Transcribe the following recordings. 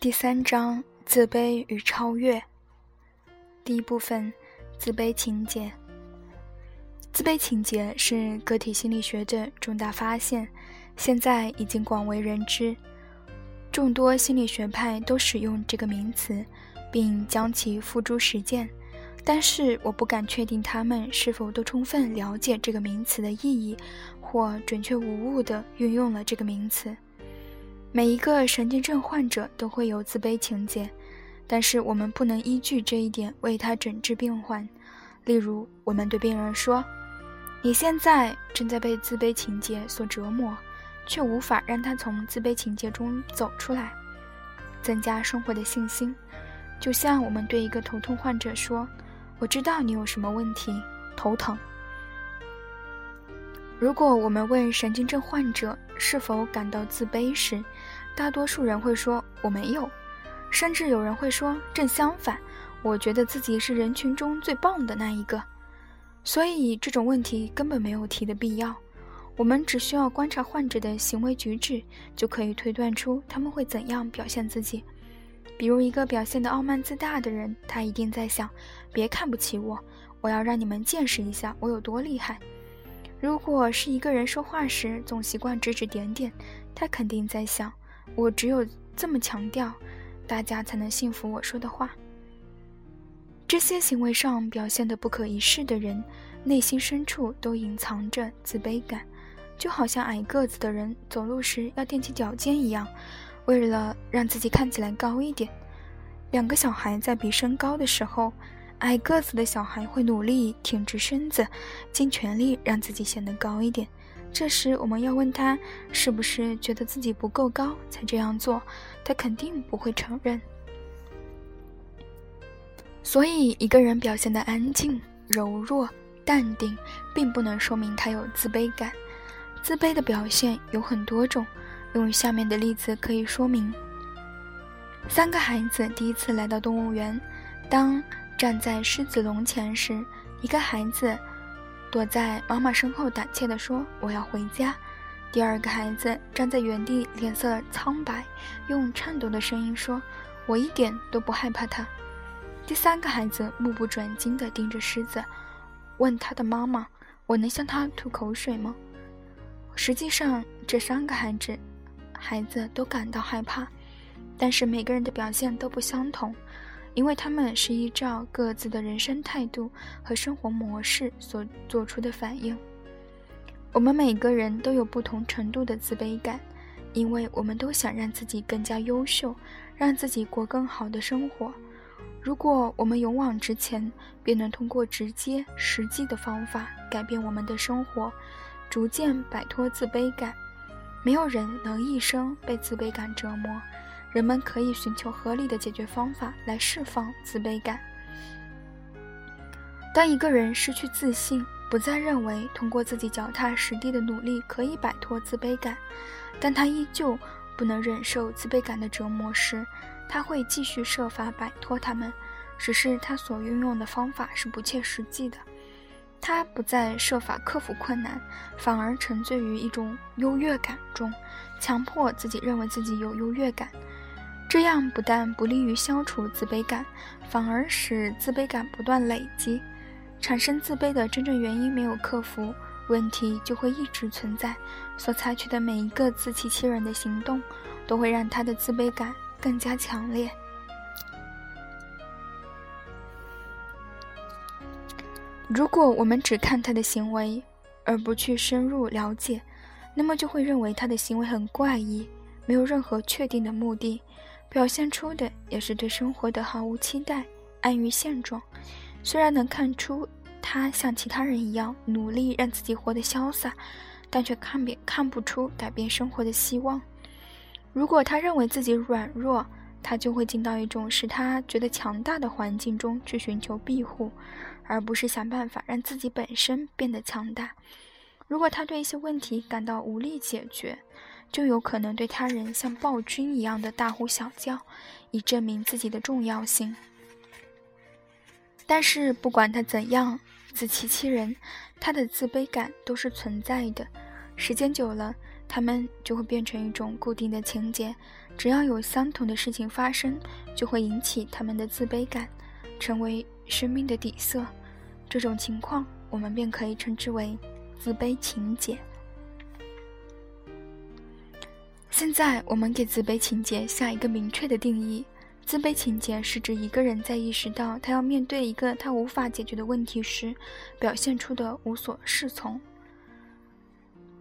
第三章：自卑与超越。第一部分：自卑情节。自卑情节是个体心理学的重大发现，现在已经广为人知。众多心理学派都使用这个名词，并将其付诸实践。但是，我不敢确定他们是否都充分了解这个名词的意义，或准确无误地运用了这个名词。每一个神经症患者都会有自卑情节，但是我们不能依据这一点为他诊治病患。例如，我们对病人说：“你现在正在被自卑情节所折磨，却无法让他从自卑情节中走出来，增加生活的信心。”就像我们对一个头痛患者说：“我知道你有什么问题，头疼。”如果我们问神经症患者是否感到自卑时，大多数人会说我没有，甚至有人会说正相反，我觉得自己是人群中最棒的那一个。所以这种问题根本没有提的必要，我们只需要观察患者的行为举止，就可以推断出他们会怎样表现自己。比如一个表现得傲慢自大的人，他一定在想：别看不起我，我要让你们见识一下我有多厉害。如果是一个人说话时总习惯指指点点，他肯定在想：我只有这么强调，大家才能信服我说的话。这些行为上表现的不可一世的人，内心深处都隐藏着自卑感，就好像矮个子的人走路时要踮起脚尖一样，为了让自己看起来高一点。两个小孩在比身高的时候。矮个子的小孩会努力挺直身子，尽全力让自己显得高一点。这时，我们要问他是不是觉得自己不够高才这样做，他肯定不会承认。所以，一个人表现得安静、柔弱、淡定，并不能说明他有自卑感。自卑的表现有很多种，用下面的例子可以说明：三个孩子第一次来到动物园，当。站在狮子笼前时，一个孩子躲在妈妈身后，胆怯地说：“我要回家。”第二个孩子站在原地，脸色苍白，用颤抖的声音说：“我一点都不害怕他。”第三个孩子目不转睛地盯着狮子，问他的妈妈：“我能向他吐口水吗？”实际上，这三个孩子孩子都感到害怕，但是每个人的表现都不相同。因为他们是依照各自的人生态度和生活模式所做出的反应。我们每个人都有不同程度的自卑感，因为我们都想让自己更加优秀，让自己过更好的生活。如果我们勇往直前，便能通过直接、实际的方法改变我们的生活，逐渐摆脱自卑感。没有人能一生被自卑感折磨。人们可以寻求合理的解决方法来释放自卑感。当一个人失去自信，不再认为通过自己脚踏实地的努力可以摆脱自卑感，但他依旧不能忍受自卑感的折磨时，他会继续设法摆脱他们，只是他所运用的方法是不切实际的。他不再设法克服困难，反而沉醉于一种优越感中，强迫自己认为自己有优越感。这样不但不利于消除自卑感，反而使自卑感不断累积。产生自卑的真正原因没有克服，问题就会一直存在。所采取的每一个自欺欺人的行动，都会让他的自卑感更加强烈。如果我们只看他的行为，而不去深入了解，那么就会认为他的行为很怪异，没有任何确定的目的。表现出的也是对生活的毫无期待，安于现状。虽然能看出他像其他人一样努力让自己活得潇洒，但却看别看不出改变生活的希望。如果他认为自己软弱，他就会进到一种使他觉得强大的环境中去寻求庇护，而不是想办法让自己本身变得强大。如果他对一些问题感到无力解决，就有可能对他人像暴君一样的大呼小叫，以证明自己的重要性。但是不管他怎样自欺欺人，他的自卑感都是存在的。时间久了，他们就会变成一种固定的情节，只要有相同的事情发生，就会引起他们的自卑感，成为生命的底色。这种情况，我们便可以称之为自卑情结。现在，我们给自卑情结下一个明确的定义：自卑情结是指一个人在意识到他要面对一个他无法解决的问题时，表现出的无所适从。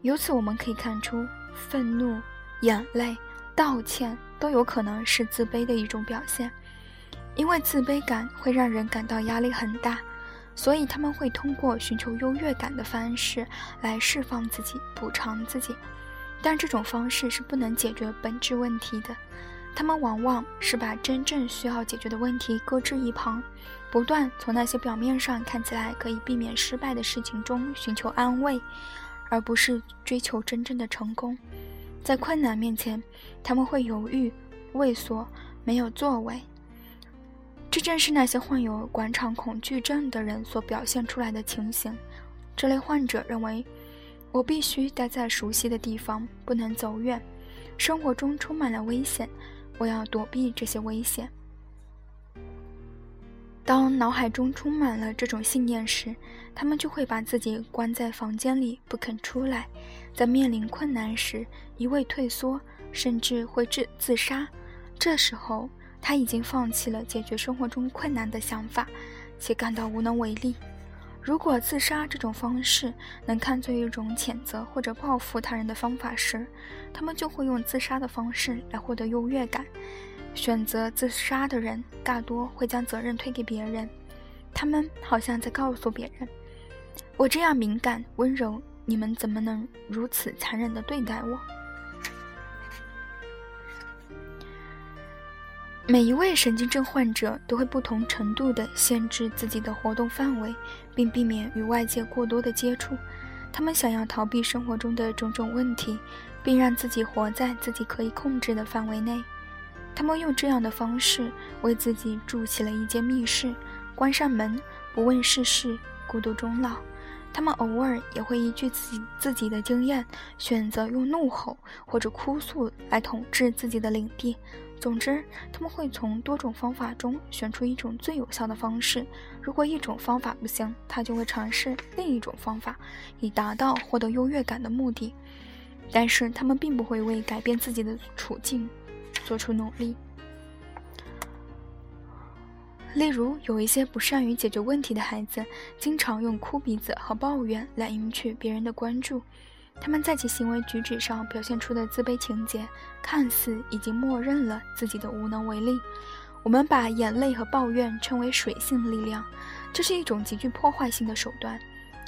由此，我们可以看出，愤怒、眼泪、道歉都有可能是自卑的一种表现，因为自卑感会让人感到压力很大。所以他们会通过寻求优越感的方式来释放自己、补偿自己，但这种方式是不能解决本质问题的。他们往往是把真正需要解决的问题搁置一旁，不断从那些表面上看起来可以避免失败的事情中寻求安慰，而不是追求真正的成功。在困难面前，他们会犹豫、畏缩、没有作为。这正是那些患有广场恐惧症的人所表现出来的情形。这类患者认为，我必须待在熟悉的地方，不能走远。生活中充满了危险，我要躲避这些危险。当脑海中充满了这种信念时，他们就会把自己关在房间里，不肯出来。在面临困难时，一味退缩，甚至会自自杀。这时候。他已经放弃了解决生活中困难的想法，且感到无能为力。如果自杀这种方式能看作一种谴责或者报复他人的方法时，他们就会用自杀的方式来获得优越感。选择自杀的人大多会将责任推给别人，他们好像在告诉别人：“我这样敏感温柔，你们怎么能如此残忍地对待我？”每一位神经症患者都会不同程度地限制自己的活动范围，并避免与外界过多的接触。他们想要逃避生活中的种种问题，并让自己活在自己可以控制的范围内。他们用这样的方式为自己筑起了一间密室，关上门，不问世事，孤独终老。他们偶尔也会依据自己自己的经验，选择用怒吼或者哭诉来统治自己的领地。总之，他们会从多种方法中选出一种最有效的方式。如果一种方法不行，他就会尝试另一种方法，以达到获得优越感的目的。但是，他们并不会为改变自己的处境做出努力。例如，有一些不善于解决问题的孩子，经常用哭鼻子和抱怨来赢取别人的关注。他们在其行为举止上表现出的自卑情节，看似已经默认了自己的无能为力。我们把眼泪和抱怨称为水性力量，这是一种极具破坏性的手段。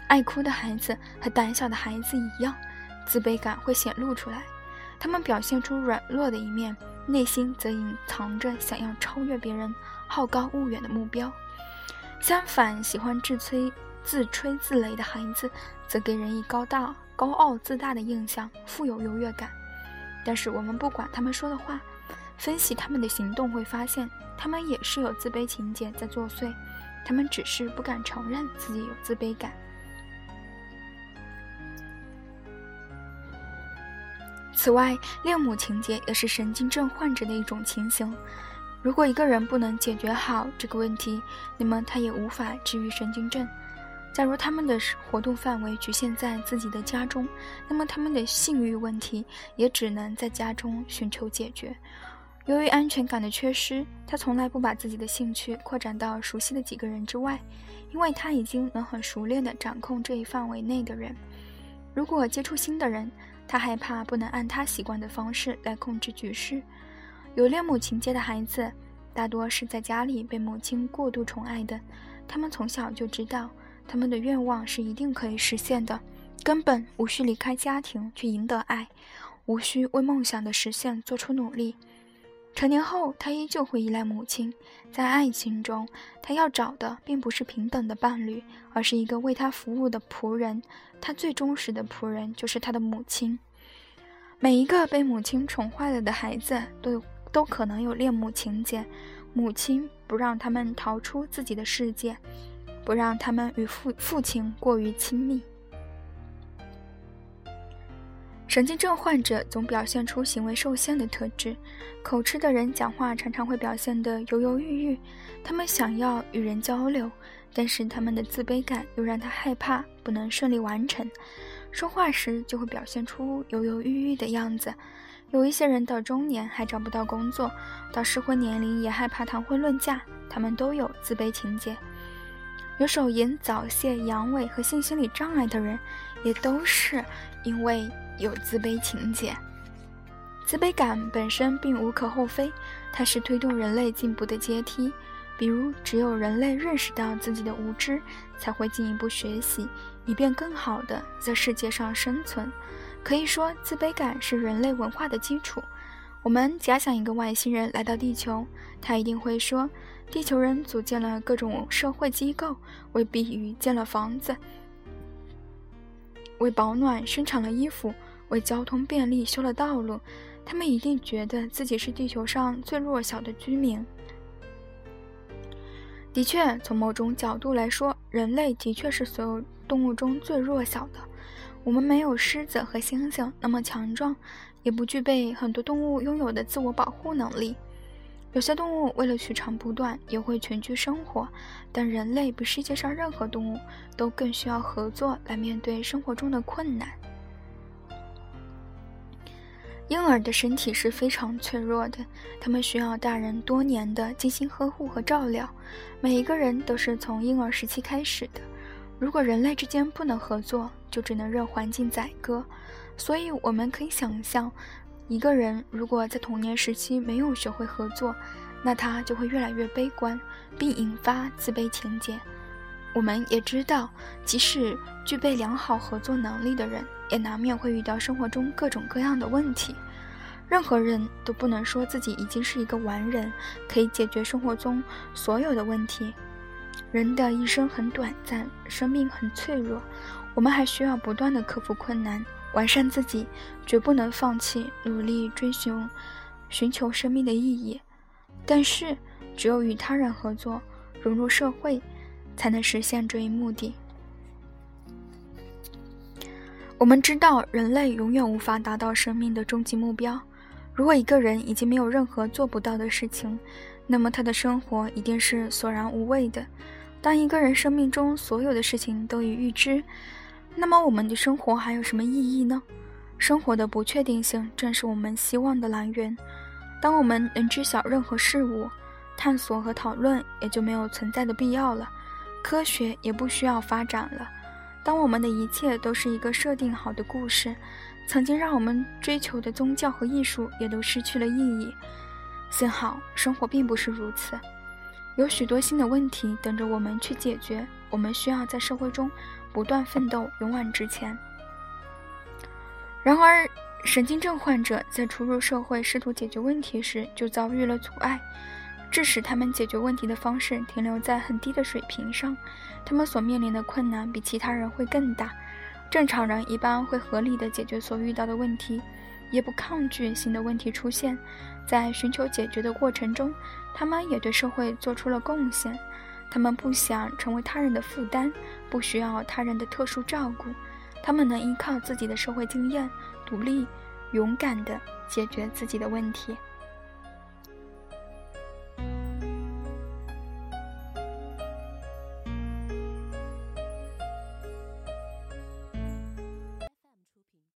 爱哭的孩子和胆小的孩子一样，自卑感会显露出来。他们表现出软弱的一面，内心则隐藏着想要超越别人、好高骛远的目标。相反，喜欢自吹自吹自擂的孩子，则给人以高大。高傲自大的印象，富有优越感。但是我们不管他们说的话，分析他们的行动，会发现他们也是有自卑情节在作祟。他们只是不敢承认自己有自卑感。此外，恋母情节也是神经症患者的一种情形。如果一个人不能解决好这个问题，那么他也无法治愈神经症。假如他们的活动范围局限在自己的家中，那么他们的性欲问题也只能在家中寻求解决。由于安全感的缺失，他从来不把自己的兴趣扩展到熟悉的几个人之外，因为他已经能很熟练地掌控这一范围内的人。如果接触新的人，他害怕不能按他习惯的方式来控制局势。有恋母情节的孩子，大多是在家里被母亲过度宠爱的，他们从小就知道。他们的愿望是一定可以实现的，根本无需离开家庭去赢得爱，无需为梦想的实现做出努力。成年后，他依旧会依赖母亲。在爱情中，他要找的并不是平等的伴侣，而是一个为他服务的仆人。他最忠实的仆人就是他的母亲。每一个被母亲宠坏了的孩子，都都可能有恋母情节。母亲不让他们逃出自己的世界。不让他们与父父亲过于亲密。神经症患者总表现出行为受限的特质，口吃的人讲话常常会表现得犹犹豫豫。他们想要与人交流，但是他们的自卑感又让他害怕不能顺利完成。说话时就会表现出犹犹豫豫的样子。有一些人到中年还找不到工作，到适婚年龄也害怕谈婚论嫁，他们都有自卑情节。有手淫、早泄、阳痿和性心理障碍的人，也都是因为。有自卑情节，自卑感本身并无可厚非，它是推动人类进步的阶梯。比如，只有人类认识到自己的无知，才会进一步学习，以便更好地在世界上生存。可以说，自卑感是人类文化的基础。我们假想一个外星人来到地球，他一定会说：“地球人组建了各种社会机构，为避雨建了房子，为保暖生产了衣服。”为交通便利修了道路，他们一定觉得自己是地球上最弱小的居民。的确，从某种角度来说，人类的确是所有动物中最弱小的。我们没有狮子和猩猩那么强壮，也不具备很多动物拥有的自我保护能力。有些动物为了取长补短，也会群居生活，但人类比世界上任何动物都更需要合作来面对生活中的困难。婴儿的身体是非常脆弱的，他们需要大人多年的精心呵护和照料。每一个人都是从婴儿时期开始的。如果人类之间不能合作，就只能任环境宰割。所以，我们可以想象，一个人如果在童年时期没有学会合作，那他就会越来越悲观，并引发自卑情节。我们也知道，即使具备良好合作能力的人，也难免会遇到生活中各种各样的问题。任何人都不能说自己已经是一个完人，可以解决生活中所有的问题。人的一生很短暂，生命很脆弱，我们还需要不断的克服困难，完善自己，绝不能放弃努力追寻、寻求生命的意义。但是，只有与他人合作，融入社会。才能实现这一目的。我们知道，人类永远无法达到生命的终极目标。如果一个人已经没有任何做不到的事情，那么他的生活一定是索然无味的。当一个人生命中所有的事情都已预知，那么我们的生活还有什么意义呢？生活的不确定性正是我们希望的来源。当我们能知晓任何事物，探索和讨论也就没有存在的必要了。科学也不需要发展了。当我们的一切都是一个设定好的故事，曾经让我们追求的宗教和艺术也都失去了意义。幸好生活并不是如此，有许多新的问题等着我们去解决。我们需要在社会中不断奋斗，勇往直前。然而，神经症患者在初入社会试图解决问题时，就遭遇了阻碍。致使他们解决问题的方式停留在很低的水平上，他们所面临的困难比其他人会更大。正常人一般会合理的解决所遇到的问题，也不抗拒新的问题出现。在寻求解决的过程中，他们也对社会做出了贡献。他们不想成为他人的负担，不需要他人的特殊照顾。他们能依靠自己的社会经验，独立、勇敢地解决自己的问题。